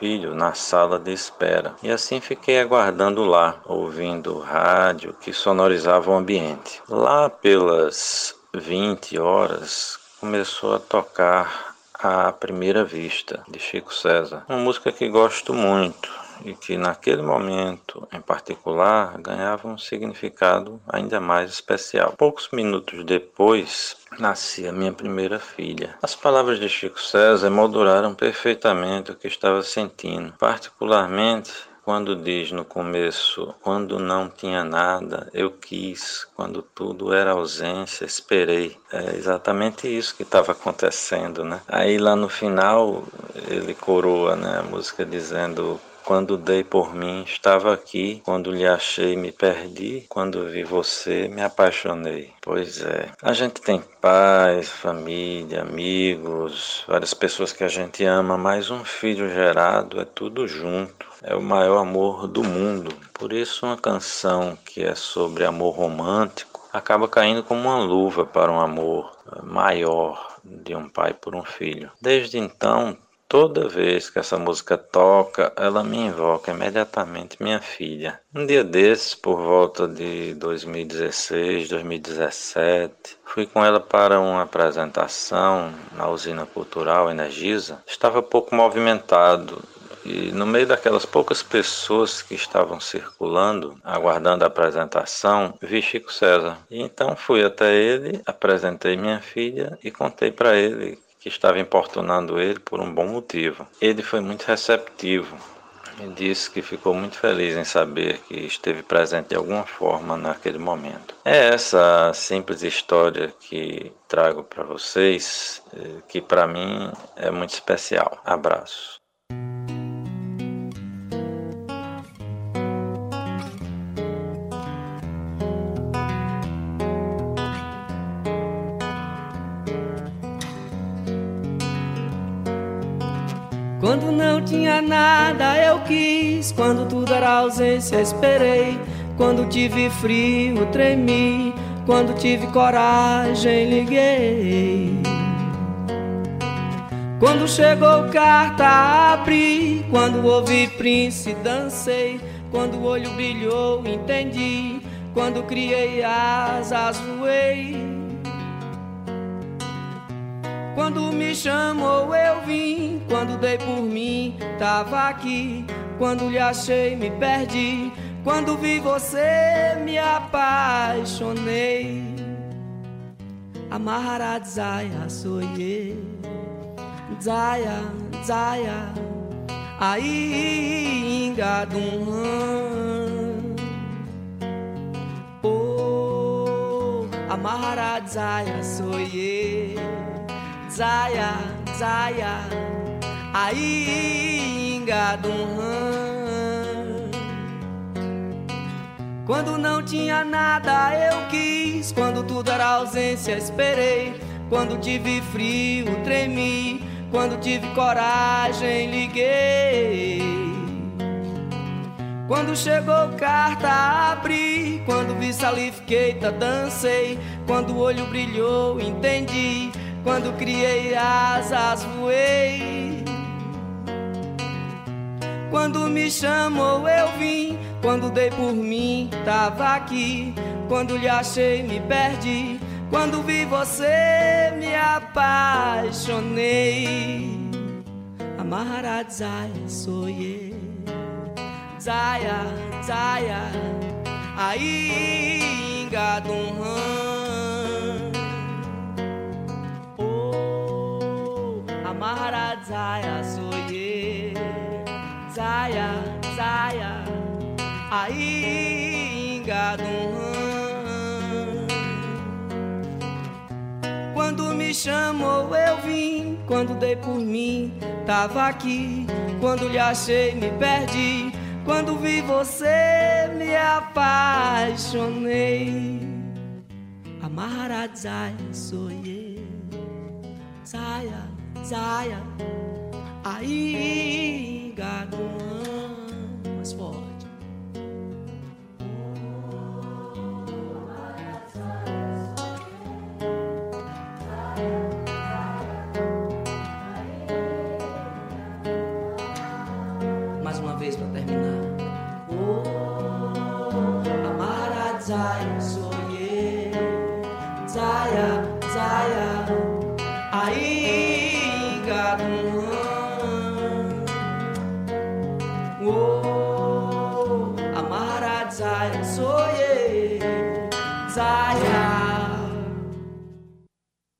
filho na sala de espera. E assim fiquei aguardando lá, ouvindo rádio que sonorizava o ambiente. Lá pelas 20 horas começou a tocar a Primeira Vista de Chico César, uma música que gosto muito e que naquele momento em particular ganhava um significado ainda mais especial. Poucos minutos depois, nascia minha primeira filha. As palavras de Chico César molduraram perfeitamente o que estava sentindo, particularmente quando diz no começo, quando não tinha nada, eu quis, quando tudo era ausência, esperei. É exatamente isso que estava acontecendo, né? Aí lá no final ele coroa, né, a música dizendo quando dei por mim, estava aqui. Quando lhe achei, me perdi. Quando vi você, me apaixonei. Pois é. A gente tem pais, família, amigos, várias pessoas que a gente ama, mas um filho gerado é tudo junto. É o maior amor do mundo. Por isso, uma canção que é sobre amor romântico acaba caindo como uma luva para um amor maior de um pai por um filho. Desde então, Toda vez que essa música toca, ela me invoca imediatamente minha filha. Um dia desses, por volta de 2016, 2017, fui com ela para uma apresentação na usina cultural Energisa. Estava pouco movimentado e no meio daquelas poucas pessoas que estavam circulando, aguardando a apresentação, vi Chico César. E então fui até ele, apresentei minha filha e contei para ele que estava importunando ele por um bom motivo. Ele foi muito receptivo e disse que ficou muito feliz em saber que esteve presente de alguma forma naquele momento. É essa simples história que trago para vocês, eh, que para mim é muito especial. Abraço. Quando tudo era ausência esperei, quando tive frio tremi, quando tive coragem liguei. Quando chegou carta abri, quando ouvi Prince dancei, quando o olho brilhou entendi, quando criei asas voei. Quando me chamou eu vim, quando dei por mim tava aqui, quando lhe achei me perdi, quando vi você me apaixonei. Amarra Zaya soye, Zaya, Zaya, aí engadum. Oh, amarra Zaya soye. Zaya, Zaya, um Quando não tinha nada eu quis, quando tudo era ausência esperei, quando tive frio tremi, quando tive coragem liguei. Quando chegou carta abri, quando vi salifiqueita dancei, quando o olho brilhou entendi. Quando criei asas voei. Quando me chamou eu vim, quando dei por mim tava aqui, quando lhe achei me perdi, quando vi você me apaixonei. Amarra Zaya, soye, Zaya, Zaya, aí engadum Zaya, soye, Zaya, Zaya, aí Quando me chamou eu vim, quando dei por mim, tava aqui. Quando lhe achei me perdi, quando vi você me apaixonei. A Maharajaya soye, Zaya. Zaya, aí Gaduan,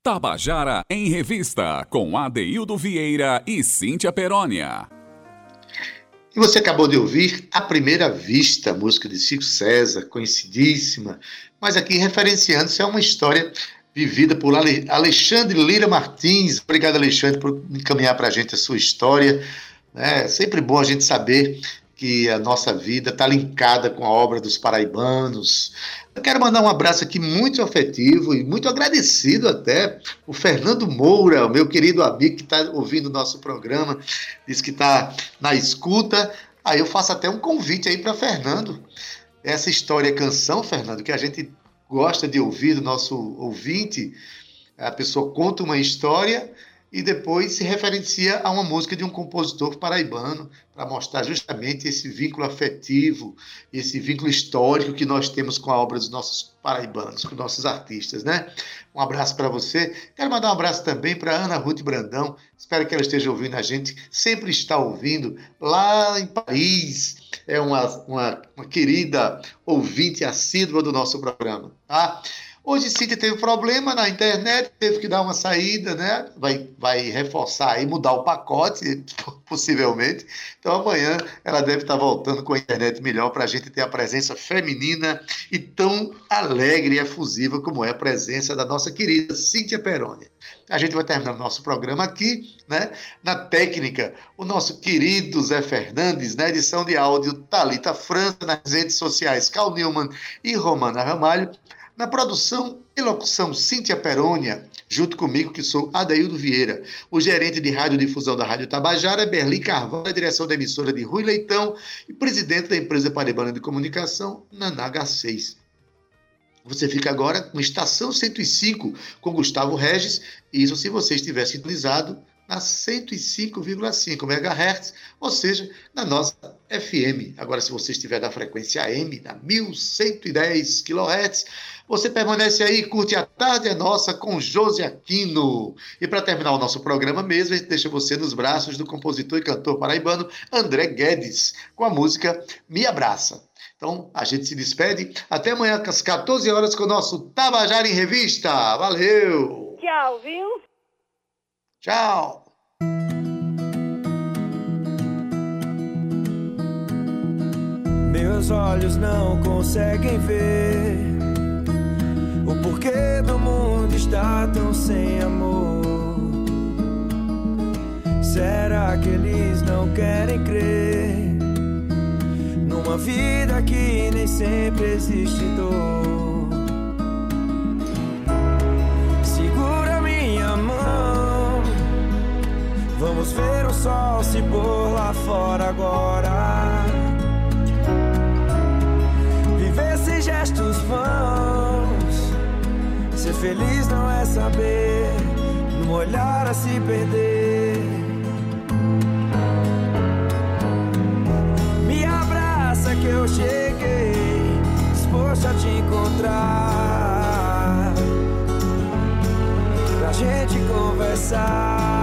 Tabajara em Revista, com Adeildo Vieira e Cíntia Perónia. E você acabou de ouvir A Primeira Vista, música de Chico César, conhecidíssima, mas aqui referenciando-se a uma história vivida por Alexandre Lira Martins. Obrigado, Alexandre, por encaminhar para a gente a sua história. É sempre bom a gente saber que a nossa vida está linkada com a obra dos paraibanos. Eu quero mandar um abraço aqui muito afetivo e muito agradecido até o Fernando Moura, meu querido amigo que está ouvindo o nosso programa, diz que está na escuta. Aí eu faço até um convite aí para Fernando. Essa história canção, Fernando, que a gente gosta de ouvir do nosso ouvinte, a pessoa conta uma história e depois se referencia a uma música de um compositor paraibano, para mostrar justamente esse vínculo afetivo, esse vínculo histórico que nós temos com a obra dos nossos paraibanos, com nossos artistas, né? Um abraço para você. Quero mandar um abraço também para Ana Ruth Brandão. Espero que ela esteja ouvindo a gente. Sempre está ouvindo lá em Paris. É uma, uma, uma querida ouvinte assídua do nosso programa, tá? Hoje Cíntia teve problema na internet, teve que dar uma saída, né? Vai, vai reforçar e mudar o pacote, possivelmente. Então amanhã ela deve estar voltando com a internet melhor para a gente ter a presença feminina e tão alegre e efusiva como é a presença da nossa querida Cíntia Peroni. A gente vai terminar o nosso programa aqui, né? Na técnica, o nosso querido Zé Fernandes, na edição de áudio Talita França, nas redes sociais Cal Newman e Romana Ramalho. Na produção e locução, Cíntia Perônia, junto comigo, que sou Adaildo Vieira, o gerente de radiodifusão da Rádio Tabajara, Berlim Carvalho, a direção da emissora de Rui Leitão e presidente da empresa Paraibana de Comunicação, Nanaga 6. Você fica agora com Estação 105 com Gustavo Regis, isso se você estiver sintonizado na 105,5 MHz, ou seja, na nossa FM. Agora, se você estiver na frequência AM, na 1110 kHz, você permanece aí, curte a tarde é nossa com José Aquino. E para terminar o nosso programa mesmo, a gente deixa você nos braços do compositor e cantor paraibano André Guedes, com a música Me Abraça. Então, a gente se despede. Até amanhã, às 14 horas, com o nosso Tabajara em Revista. Valeu! Tchau, viu? Tchau! Meus olhos não conseguem ver o porquê do mundo está tão sem amor. Será que eles não querem crer numa vida que nem sempre existe dor? Vamos ver o sol se pôr lá fora agora. Viver sem gestos vãos. Ser feliz não é saber, num olhar a se perder. Me abraça que eu cheguei, disposto a te encontrar. Pra gente conversar.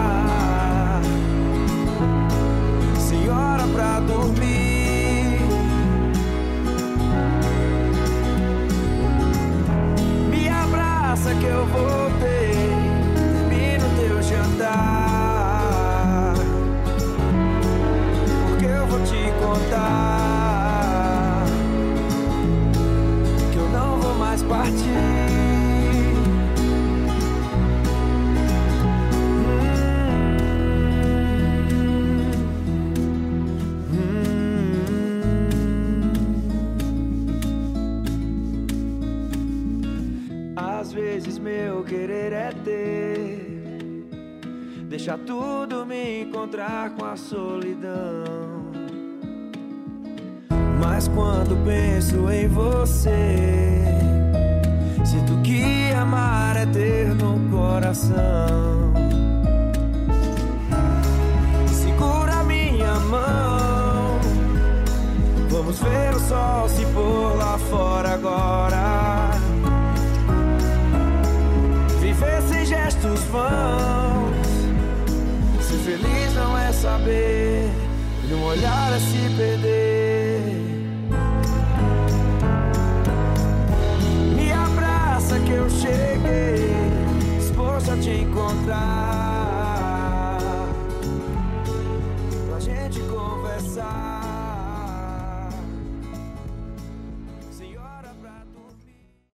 que eu voltei, vi no teu jantar. Porque eu vou te contar que eu não vou mais partir. Deixa tudo me encontrar com a solidão. Mas quando penso em você, sinto que amar é ter no coração. Segura minha mão. Vamos ver o sol se pôr lá fora agora. Viver sem gestos vãos. Saber, num olhar é se perder. Me abraça que eu cheguei, disposto a te encontrar.